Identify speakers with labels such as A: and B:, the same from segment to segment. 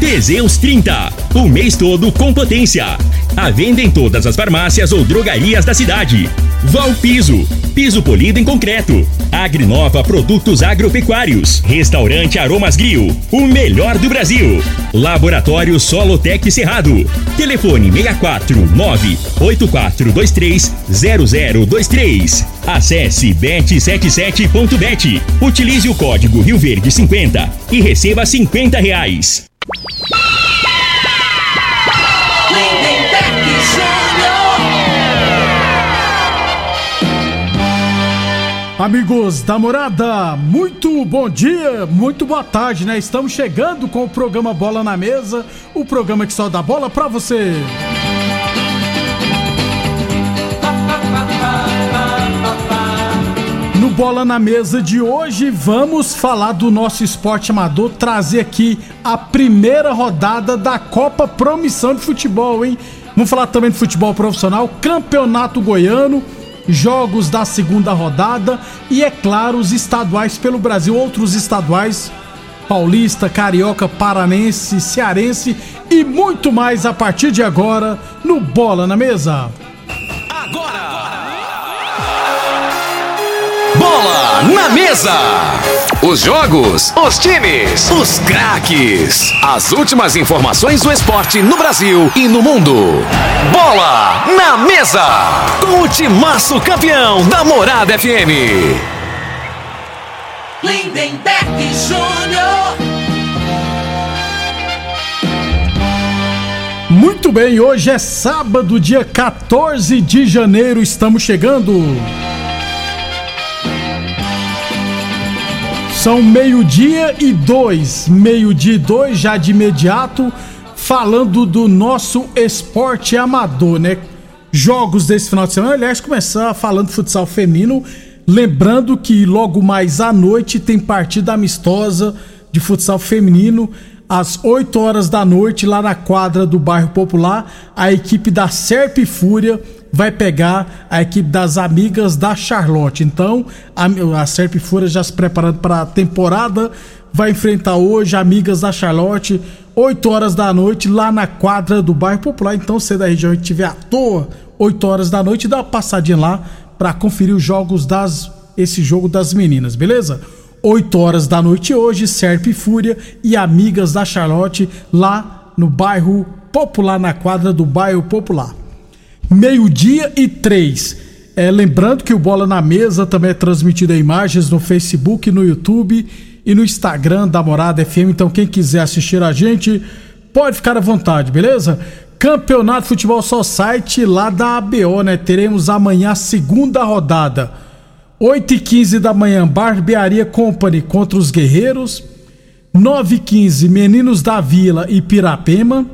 A: Teseus 30, o mês todo com potência. A venda em todas as farmácias ou drogarias da cidade. Valpiso, piso polido em concreto. Agrinova Produtos Agropecuários. Restaurante Aromas Grill, o melhor do Brasil. Laboratório Solotec Cerrado. Telefone 64 98423 0023. Acesse bet77.bet. Utilize o código Rio Verde 50 e receba 50 reais.
B: Amigos da morada, muito bom dia, muito boa tarde, né? Estamos chegando com o programa Bola na Mesa, o programa que só dá bola pra você. Bola na Mesa de hoje, vamos falar do nosso esporte amador, trazer aqui a primeira rodada da Copa Promissão de Futebol, hein? Vamos falar também de futebol profissional, Campeonato Goiano, jogos da segunda rodada e, é claro, os estaduais pelo Brasil, outros estaduais, paulista, carioca, paranense, cearense e muito mais a partir de agora no Bola na Mesa.
C: Bola na mesa. Os jogos, os times, os craques. As últimas informações do esporte no Brasil e no mundo. Bola na mesa. Com o timaço campeão da Morada FM.
D: Lindenberg Júnior.
B: Muito bem, hoje é sábado, dia 14 de janeiro, estamos chegando. São meio-dia e dois, meio-dia e dois, já de imediato, falando do nosso esporte amador, né? Jogos desse final de semana, aliás, começar falando futsal feminino, lembrando que logo mais à noite tem partida amistosa de futsal feminino, às 8 horas da noite, lá na quadra do bairro Popular, a equipe da Serp Fúria vai pegar a equipe das amigas da Charlotte. Então, a, a Serp Fúria já se preparando para a temporada, vai enfrentar hoje amigas da Charlotte, 8 horas da noite, lá na quadra do bairro Popular. Então, se da região estiver à toa, 8 horas da noite, dá uma passadinha lá para conferir os jogos das esse jogo das meninas, beleza? 8 horas da noite hoje, Serp Fúria e amigas da Charlotte lá no bairro Popular, na quadra do bairro Popular. Meio-dia e três. É, lembrando que o Bola na Mesa também é transmitido em imagens no Facebook, no YouTube e no Instagram da Morada FM. Então, quem quiser assistir a gente, pode ficar à vontade, beleza? Campeonato Futebol Society lá da ABO, né? Teremos amanhã a segunda rodada. 8 e 15 da manhã, Barbearia Company contra os Guerreiros. 9 e 15, Meninos da Vila e Pirapema.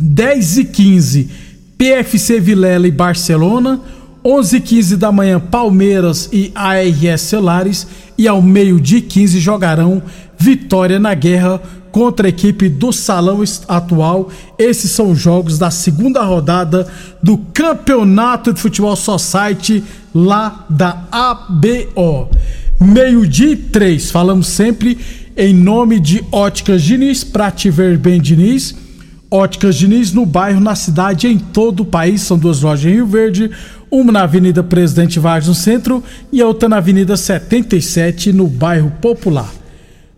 B: 10 e 15, PFC Vilela e Barcelona. 11 e 15 da manhã, Palmeiras e ARS Celulares. E ao meio-dia e 15 jogarão Vitória na Guerra contra a equipe do Salão Atual. Esses são os jogos da segunda rodada do Campeonato de Futebol Society lá da ABO. Meio-dia e três, falamos sempre em nome de Óticas Diniz, para te ver bem Diniz. Óticas Diniz no bairro, na cidade, em todo o país. São duas lojas em Rio Verde, uma na Avenida Presidente Vargas no centro e outra na Avenida 77 no bairro Popular.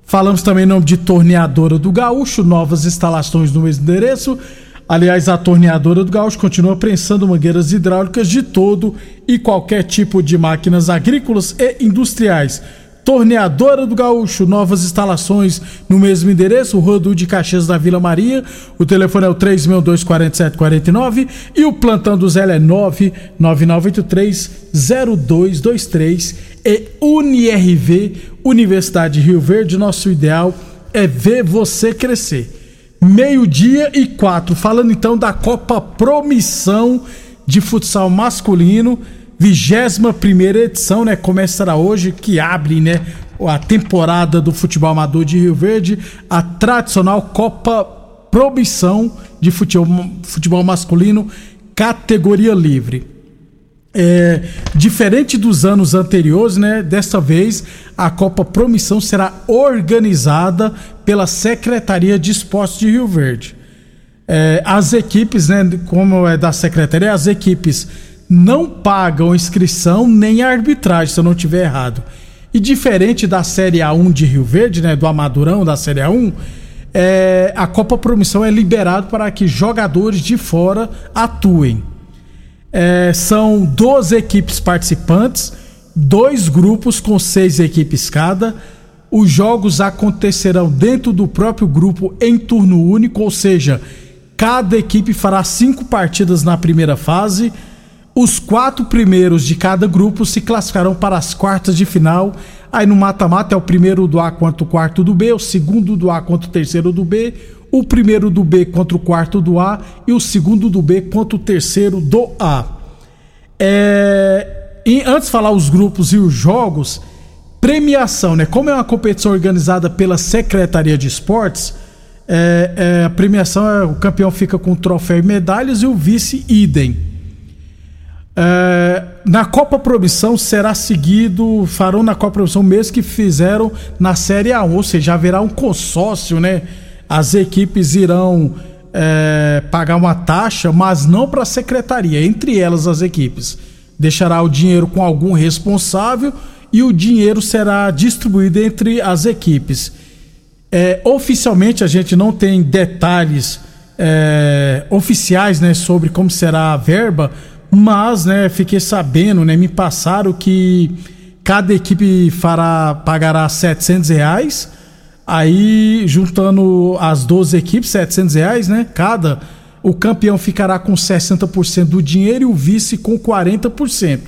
B: Falamos também em nome de Torneadora do Gaúcho, novas instalações no mesmo endereço. Aliás, a Torneadora do Gaúcho continua prensando mangueiras hidráulicas de todo e qualquer tipo de máquinas agrícolas e industriais, Torneadora do Gaúcho, novas instalações no mesmo endereço, Rodo de Caxias da Vila Maria. O telefone é o 3624749 e o plantão do Zé é 999830223 e UniRV, Universidade de Rio Verde. Nosso ideal é ver você crescer. Meio-dia e quatro, falando então da Copa Promissão de Futsal Masculino. 21 primeira edição, né? Começará hoje, que abre, né? A temporada do futebol amador de Rio Verde, a tradicional Copa Promissão de futebol, futebol masculino, categoria livre. É, diferente dos anos anteriores, né? Desta vez a Copa Promissão será organizada pela Secretaria de Esportes de Rio Verde. É, as equipes, né? Como é da Secretaria, as equipes não pagam inscrição nem arbitragem, se eu não tiver errado. E diferente da Série A1 de Rio Verde, né, do Amadurão da Série A1, é, a Copa Promissão é liberado para que jogadores de fora atuem. É, são 12 equipes participantes, dois grupos com seis equipes cada. Os jogos acontecerão dentro do próprio grupo em turno único, ou seja, cada equipe fará cinco partidas na primeira fase os quatro primeiros de cada grupo se classificarão para as quartas de final. Aí no mata-mata é o primeiro do A contra o quarto do B, o segundo do A contra o terceiro do B, o primeiro do B contra o quarto do A e o segundo do B contra o terceiro do A. É... E antes de falar os grupos e os jogos, premiação, né? Como é uma competição organizada pela Secretaria de Esportes, é, é, a premiação é o campeão fica com troféu e medalhas e o vice idem. É, na Copa Promissão será seguido, farão na Copa Promissão o mesmo que fizeram na Série A1, ou seja, haverá um consórcio, né? As equipes irão é, pagar uma taxa, mas não para a secretaria, entre elas as equipes. Deixará o dinheiro com algum responsável e o dinheiro será distribuído entre as equipes. É, oficialmente a gente não tem detalhes é, oficiais né, sobre como será a verba, mas, né, fiquei sabendo, né, me passaram que cada equipe fará, pagará 700 reais. Aí, juntando as 12 equipes, 700 reais, né? Cada. O campeão ficará com 60% do dinheiro e o vice com 40%.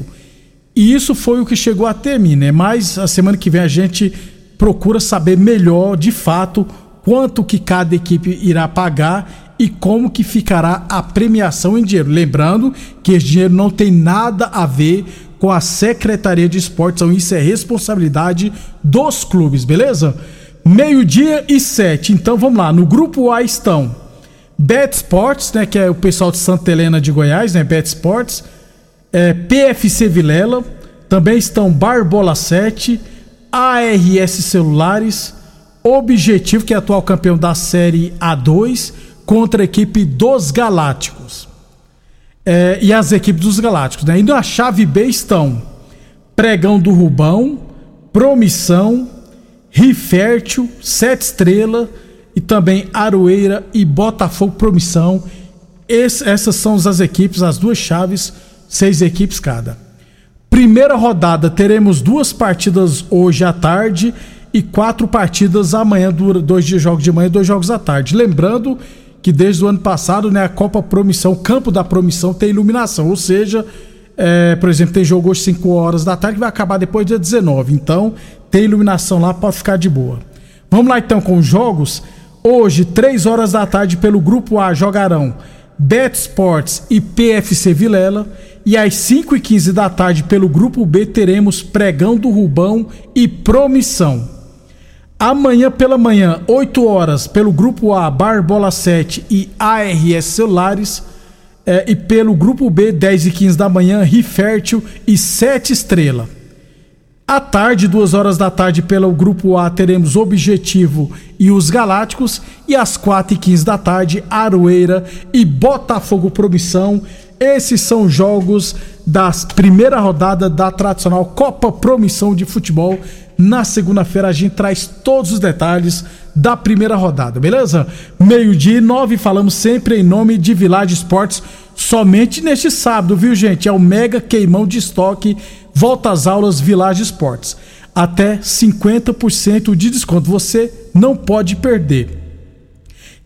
B: E isso foi o que chegou até mim, né? Mas a semana que vem a gente procura saber melhor, de fato, quanto que cada equipe irá pagar e como que ficará a premiação em dinheiro. Lembrando que esse dinheiro não tem nada a ver com a Secretaria de Esportes, então isso é responsabilidade dos clubes, beleza? Meio-dia e sete. Então vamos lá. No grupo A estão Bet Sports, né, que é o pessoal de Santa Helena de Goiás, né, Bet Sports, é, PFC Vilela, também estão Barbola 7, ARS Celulares, Objetivo, que é atual campeão da série A2, contra a equipe dos Galácticos. É, e as equipes dos Galácticos. Né? E na chave B estão Pregão do Rubão, Promissão, Rifértil, Sete Estrela e também Aroeira e Botafogo Promissão. Esse, essas são as equipes, as duas chaves, seis equipes cada. Primeira rodada, teremos duas partidas hoje à tarde e quatro partidas amanhã, dois jogos de manhã e dois jogos à tarde. Lembrando que desde o ano passado, né, a Copa Promissão, o campo da Promissão tem iluminação, ou seja, é, por exemplo, tem jogo hoje 5 horas da tarde que vai acabar depois dia 19. Então, tem iluminação lá para ficar de boa. Vamos lá então com os jogos. Hoje, 3 horas da tarde, pelo grupo A jogarão Bet Sports e PFC Vilela. E às 5 e 15 da tarde, pelo grupo B, teremos Pregão do Rubão e Promissão. Amanhã pela manhã, 8 horas, pelo grupo A, Barbola 7 e ARS Celulares. É, e pelo grupo B, 10 e 15 da manhã, Rifértil e 7 Estrela. À tarde, 2 horas da tarde, pelo grupo A, teremos Objetivo e os Galácticos. E às 4 e 15 da tarde, Aroeira e Botafogo Promissão. Esses são jogos da primeira rodada da tradicional Copa Promissão de Futebol na segunda-feira a gente traz todos os detalhes da primeira rodada, beleza? Meio-dia e nove, falamos sempre em nome de Village Esportes, somente neste sábado, viu gente? É o mega queimão de estoque, volta às aulas Village Esportes. até 50% de desconto. Você não pode perder.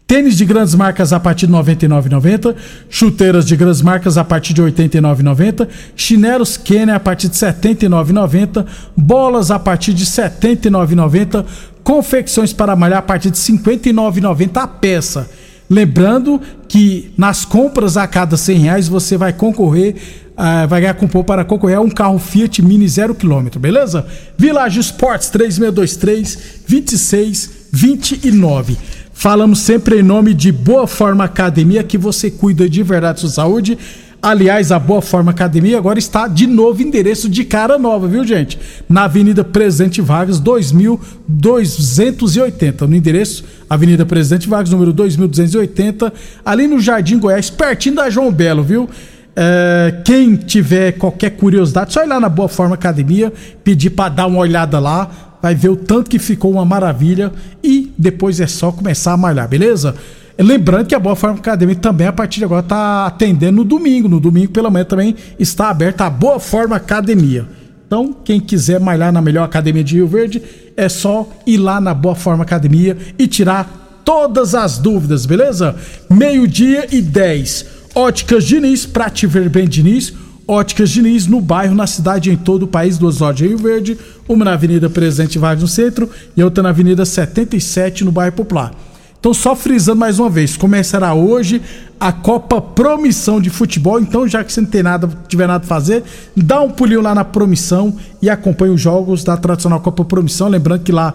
B: Tênis de grandes marcas a partir de R$ 99,90. Chuteiras de grandes marcas a partir de R$ 89,90. Chinelos Kenner a partir de R$ 79,90. Bolas a partir de R$ 79,90. Confecções para malhar a partir de R$ 59,90 a peça. Lembrando que nas compras a cada 100 reais você vai concorrer, uh, vai ganhar cupom para concorrer a um carro Fiat Mini zero quilômetro, beleza? Village Sports 3623 2629. Falamos sempre em nome de Boa Forma Academia, que você cuida de verdade sua saúde. Aliás, a Boa Forma Academia agora está de novo endereço de cara nova, viu, gente? Na Avenida Presidente Vargas, 2280. No endereço Avenida Presidente Vargas, número 2280, ali no Jardim Goiás, pertinho da João Belo, viu? É, quem tiver qualquer curiosidade, só ir lá na Boa Forma Academia, pedir para dar uma olhada lá vai ver o tanto que ficou uma maravilha e depois é só começar a malhar, beleza? Lembrando que a Boa Forma Academia também a partir de agora está atendendo no domingo. No domingo pela manhã também está aberta a Boa Forma Academia. Então, quem quiser malhar na melhor academia de Rio Verde, é só ir lá na Boa Forma Academia e tirar todas as dúvidas, beleza? Meio-dia e 10. Óticas Diniz, pra te ver bem, Diniz Óticas Diniz, no bairro, na cidade em todo o país, duas lojas de Rio Verde, uma na Avenida Presidente Vargas no centro e outra na Avenida 77 no bairro Popular. Então, só frisando mais uma vez, começará hoje a Copa Promissão de Futebol. Então, já que você não tem nada, tiver nada a fazer, dá um pulinho lá na Promissão e acompanhe os jogos da tradicional Copa Promissão. Lembrando que lá,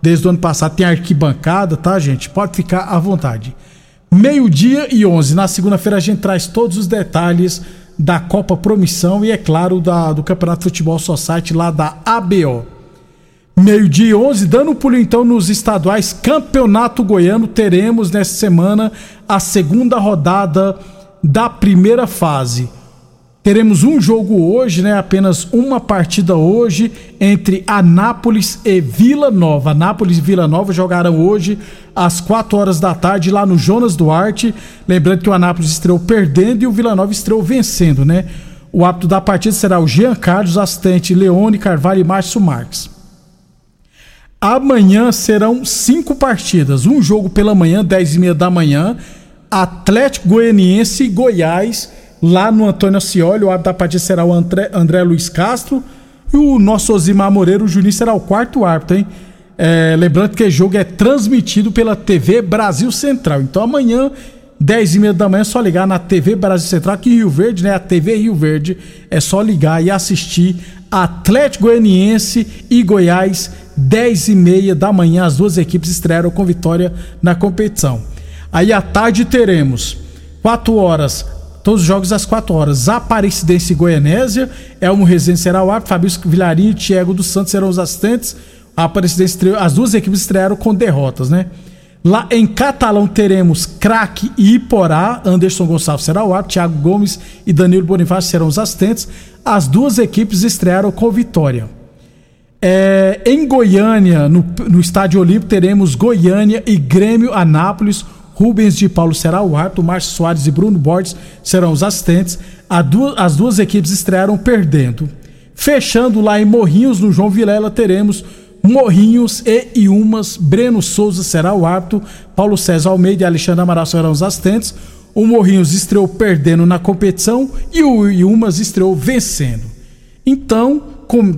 B: desde o ano passado, tem arquibancada, tá, gente? Pode ficar à vontade. Meio-dia e 11. Na segunda-feira, a gente traz todos os detalhes da Copa Promissão e, é claro, da, do Campeonato Futebol Society lá da ABO. Meio-dia 11, dando um pulo então nos estaduais Campeonato Goiano, teremos nesta semana a segunda rodada da primeira fase. Teremos um jogo hoje, né? Apenas uma partida hoje entre Anápolis e Vila Nova. Anápolis e Vila Nova jogarão hoje às 4 horas da tarde lá no Jonas Duarte. Lembrando que o Anápolis estreou perdendo e o Vila Nova estreou vencendo, né? O árbitro da partida será o Jean Carlos, assistente Leone Carvalho e Márcio Marques. Amanhã serão cinco partidas. Um jogo pela manhã, 10 e meia da manhã. Atlético Goianiense e Goiás lá no Antônio Ascioli. O árbitro da partida será o André, André Luiz Castro. E o nosso Osimar Moreira, o Juninho, será o quarto árbitro, hein? É, lembrando que o jogo é transmitido pela TV Brasil Central. Então amanhã, 10 e meia da manhã, é só ligar na TV Brasil Central, aqui em Rio Verde, né? A TV Rio Verde. É só ligar e assistir Atlético Goianiense e Goiás, 10 e meia da manhã. As duas equipes estrearam com vitória na competição. Aí à tarde teremos 4 horas Todos os jogos às 4 horas. Aparecidense e Goianésia. Elmo Rezende será o árbitro. Fabrício Vilarinho e Thiago dos Santos serão os assistentes. A Aparecidense as duas equipes estrearam com derrotas, né? Lá em Catalão teremos Craque e Iporá. Anderson Gonçalves será o árbitro. Thiago Gomes e Danilo Bonifácio serão os assistentes. As duas equipes estrearam com vitória. É, em Goiânia, no, no Estádio Olímpico, teremos Goiânia e Grêmio Anápolis. Rubens de Paulo será o árbitro, Márcio Soares e Bruno Borges serão os assistentes. as duas equipes estrearam perdendo. Fechando lá em Morrinhos, no João Vilela, teremos Morrinhos e Iumas. Breno Souza será o árbitro. Paulo César Almeida e Alexandre Amaral serão os assistentes. O Morrinhos estreou perdendo na competição e o Iumas estreou vencendo. Então,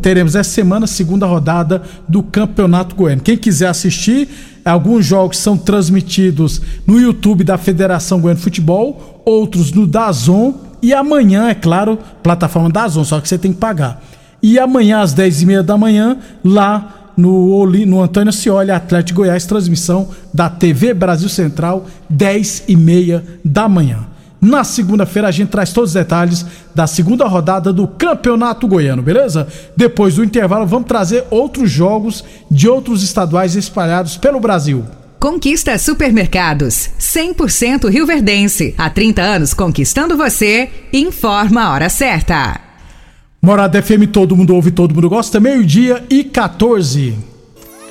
B: teremos essa semana, segunda rodada do Campeonato Goiano. Quem quiser assistir, Alguns jogos são transmitidos no YouTube da Federação Goiânia de Futebol, outros no Dazon e amanhã, é claro, plataforma Dazon, só que você tem que pagar. E amanhã às 10h30 da manhã, lá no, no Antônio Cioli, Atlético Goiás, transmissão da TV Brasil Central, 10h30 da manhã. Na segunda-feira a gente traz todos os detalhes da segunda rodada do Campeonato Goiano, beleza? Depois do intervalo vamos trazer outros jogos de outros estaduais espalhados pelo Brasil.
E: Conquista Supermercados, 100% Rio Verdense. Há 30 anos conquistando você. Informa a hora certa.
B: Morada FM, todo mundo ouve, todo mundo gosta. Meio-dia e 14.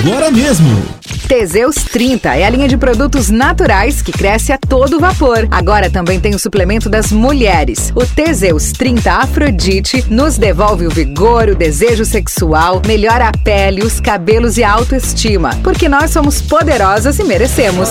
F: agora mesmo.
E: Teseus 30 é a linha de produtos naturais que cresce a todo vapor. Agora também tem o suplemento das mulheres. O Teseus 30 Afrodite nos devolve o vigor, o desejo sexual, melhora a pele, os cabelos e a autoestima. Porque nós somos poderosas e merecemos.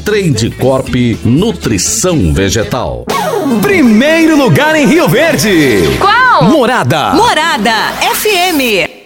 G: Trade Corp Nutrição Vegetal.
C: Primeiro lugar em Rio Verde.
H: Qual?
C: Morada.
H: Morada FM.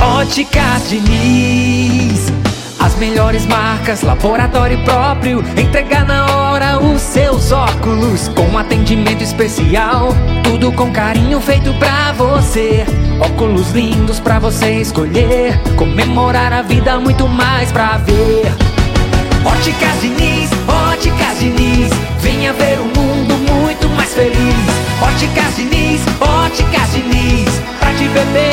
D: Óticas Diniz, as melhores marcas, laboratório próprio, entregar na hora os seus óculos. Com atendimento especial, tudo com carinho feito pra você. Óculos lindos pra você escolher, comemorar a vida muito mais pra ver. Óticas Diniz, Óticas Diniz, venha ver o mundo muito mais feliz. Óticas Diniz, Óticas Diniz, pra te ver bem.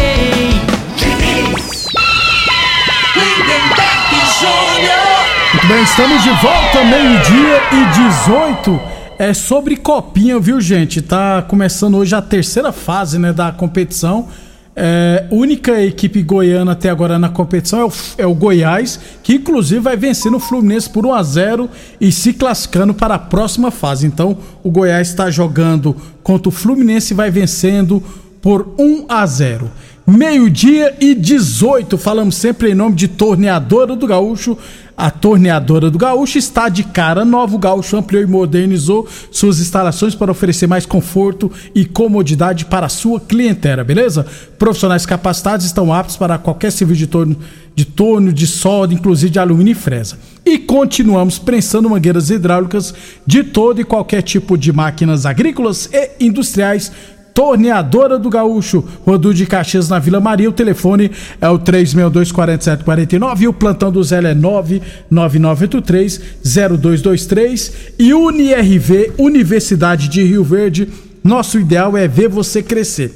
B: Muito bem, estamos de volta, meio-dia e 18. É sobre copinha, viu, gente? Tá começando hoje a terceira fase né, da competição. É, única equipe goiana até agora na competição é o, é o Goiás, que inclusive vai vencendo o Fluminense por 1 a 0 e se classificando para a próxima fase. Então, o Goiás está jogando contra o Fluminense e vai vencendo por 1 a 0. Meio-dia e 18, falamos sempre em nome de Torneadora do Gaúcho. A Torneadora do Gaúcho está de cara nova. O Gaúcho ampliou e modernizou suas instalações para oferecer mais conforto e comodidade para a sua clientela, beleza? Profissionais capacitados estão aptos para qualquer serviço de torno, de torno, de solda, inclusive de alumínio e fresa. E continuamos prensando mangueiras hidráulicas de todo e qualquer tipo de máquinas agrícolas e industriais Torneadora do Gaúcho, Rodu de Caxias na Vila Maria. O telefone é o 362-4749 e o plantão do Zé é 99983-0223. E UniRV, Universidade de Rio Verde, nosso ideal é ver você crescer.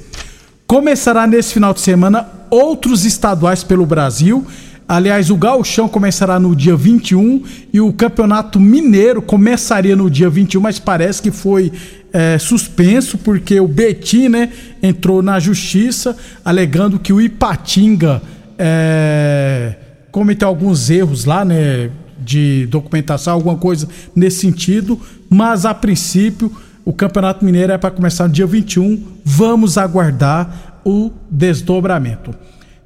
B: Começará nesse final de semana outros estaduais pelo Brasil. Aliás, o Gauchão começará no dia 21 e o Campeonato Mineiro começaria no dia 21, mas parece que foi é, suspenso porque o Betim né, entrou na justiça alegando que o Ipatinga é, cometeu alguns erros lá, né? De documentação, alguma coisa nesse sentido, mas a princípio o Campeonato Mineiro é para começar no dia 21. Vamos aguardar o desdobramento.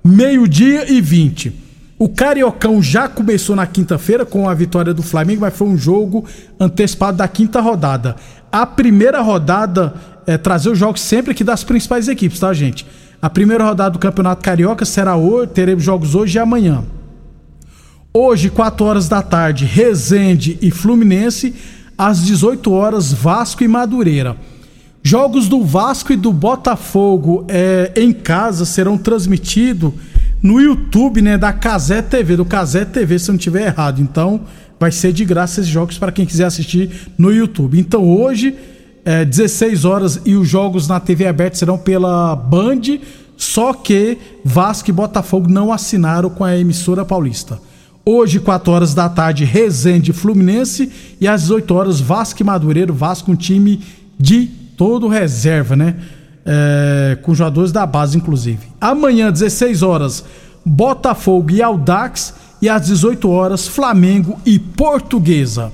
B: Meio-dia e 20. O Cariocão já começou na quinta-feira com a vitória do Flamengo, mas foi um jogo antecipado da quinta rodada. A primeira rodada é trazer os jogos sempre aqui das principais equipes, tá, gente? A primeira rodada do Campeonato Carioca será hoje, teremos jogos hoje e amanhã. Hoje, 4 horas da tarde, Resende e Fluminense. Às 18 horas, Vasco e Madureira. Jogos do Vasco e do Botafogo é, em casa serão transmitidos no YouTube, né, da Casé TV, do Casé TV, se eu não estiver errado. Então, vai ser de graça esses jogos para quem quiser assistir no YouTube. Então, hoje, é, 16 horas e os jogos na TV aberta serão pela Band, só que Vasco e Botafogo não assinaram com a emissora paulista. Hoje, 4 horas da tarde, Resende Fluminense e às 18 horas, Vasco e Madureiro, Vasco, um time de todo reserva, né? É, com jogadores da base, inclusive. Amanhã, 16 horas, Botafogo e Aldax. E às 18 horas, Flamengo e Portuguesa.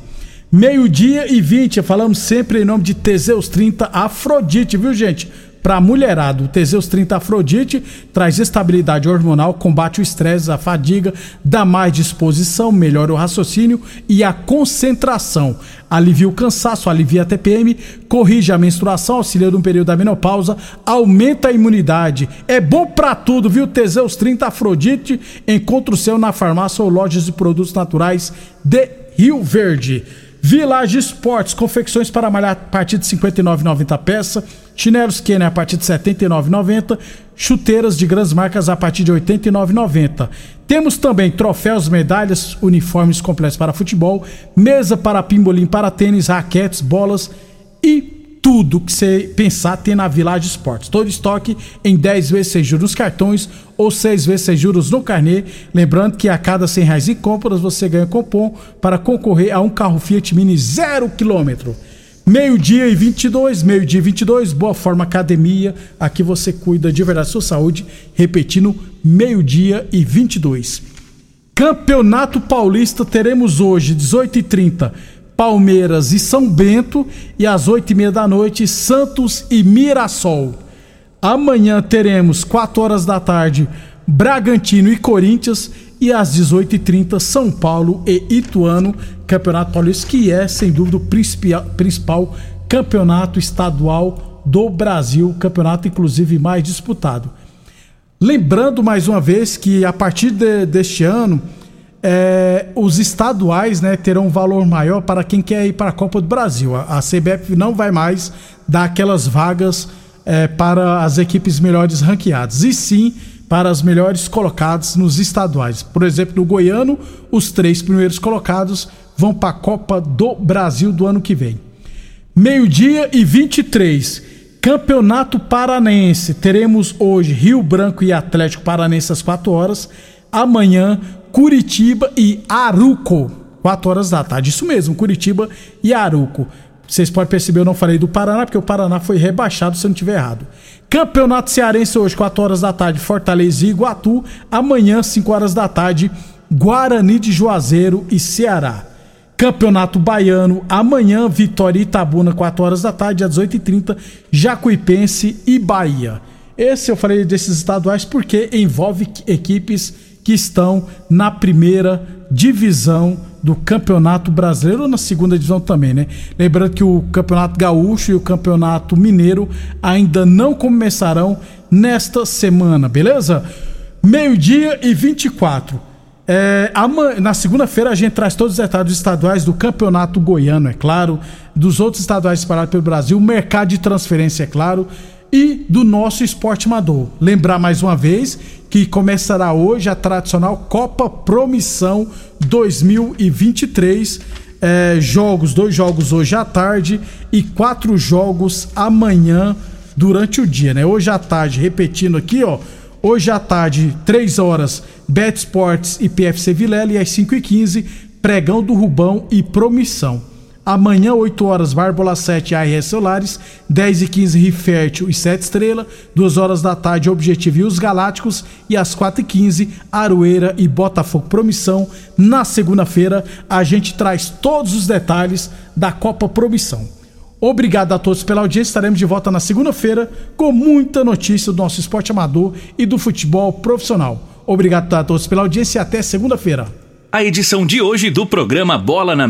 B: Meio-dia e 20, falamos sempre em nome de Teseus 30 Afrodite, viu, gente? Para mulherado. O Teseus 30 Afrodite traz estabilidade hormonal, combate o estresse, a fadiga, dá mais disposição, melhora o raciocínio e a concentração. Alivia o cansaço, alivia a TPM, corrige a menstruação, auxilia no período da menopausa, aumenta a imunidade. É bom para tudo, viu? Teseus 30 Afrodite. Encontra o seu na farmácia ou lojas de produtos naturais de Rio Verde. Village Esportes, confecções para malhar a partir de R$ 59,90 peça. Chinelos Kenner a partir de R$ 79,90. Chuteiras de grandes marcas a partir de R$ 89,90. Temos também troféus, medalhas, uniformes completos para futebol, mesa para pimbolim, para tênis, raquetes, bolas e tudo que você pensar tem na Village Esportes. Todo estoque em 10 vezes sem juros nos cartões ou 6 vezes sem juros no carnê. Lembrando que a cada 100 reais em compras você ganha cupom para concorrer a um carro Fiat Mini zero quilômetro. Meio-dia e 22, meio-dia e 22, Boa Forma Academia. Aqui você cuida de verdade da sua saúde. Repetindo, meio-dia e 22. Campeonato Paulista teremos hoje, 18h30. Palmeiras e São Bento e às oito e meia da noite Santos e Mirassol. Amanhã teremos quatro horas da tarde Bragantino e Corinthians e às 18h30 São Paulo e Ituano, Campeonato Paulista, que é sem dúvida o principal campeonato estadual do Brasil, campeonato inclusive mais disputado. Lembrando mais uma vez que a partir de, deste ano é, os estaduais né, terão um valor maior para quem quer ir para a Copa do Brasil. A, a CBF não vai mais dar aquelas vagas é, para as equipes melhores ranqueadas, e sim para as melhores colocadas nos estaduais. Por exemplo, no Goiano, os três primeiros colocados vão para a Copa do Brasil do ano que vem. Meio-dia e 23. Campeonato Paranense. Teremos hoje Rio Branco e Atlético Paranense às 4 horas. Amanhã, Curitiba e Aruco, 4 horas da tarde. Isso mesmo, Curitiba e Aruco. Vocês podem perceber, eu não falei do Paraná, porque o Paraná foi rebaixado, se eu não estiver errado. Campeonato Cearense hoje, 4 horas da tarde, Fortaleza e Iguatu. Amanhã, 5 horas da tarde, Guarani de Juazeiro e Ceará. Campeonato Baiano, amanhã, Vitória e Itabuna, 4 horas da tarde, às 18h30, Jacuipense e Bahia. Esse eu falei desses estaduais porque envolve equipes que estão na primeira divisão do Campeonato Brasileiro ou na segunda divisão também, né? Lembrando que o Campeonato Gaúcho e o Campeonato Mineiro ainda não começarão nesta semana, beleza? Meio-dia e 24. É, na segunda-feira a gente traz todos os detalhes estaduais do Campeonato Goiano, é claro, dos outros estaduais espalhados pelo Brasil, mercado de transferência, é claro, e do nosso esporte amador. Lembrar mais uma vez que começará hoje a tradicional Copa Promissão 2023. É, jogos, dois jogos hoje à tarde e quatro jogos amanhã durante o dia, né? Hoje à tarde, repetindo aqui, ó. Hoje à tarde, 3 horas, Bet Sports e PFC Vilela e às 5 e 15 Pregão do Rubão e Promissão. Amanhã, 8 horas, Bárbola 7 ARS Solares, 10 e 15 Rifértil e 7 Estrela, 2 horas da tarde, Objetivo e os Galácticos, e às 4 e 15 Aroeira e Botafogo Promissão. Na segunda-feira, a gente traz todos os detalhes da Copa Promissão. Obrigado a todos pela audiência. Estaremos de volta na segunda-feira com muita notícia do nosso esporte amador e do futebol profissional. Obrigado a todos pela audiência e até segunda-feira.
A: A edição de hoje do programa Bola na Mesa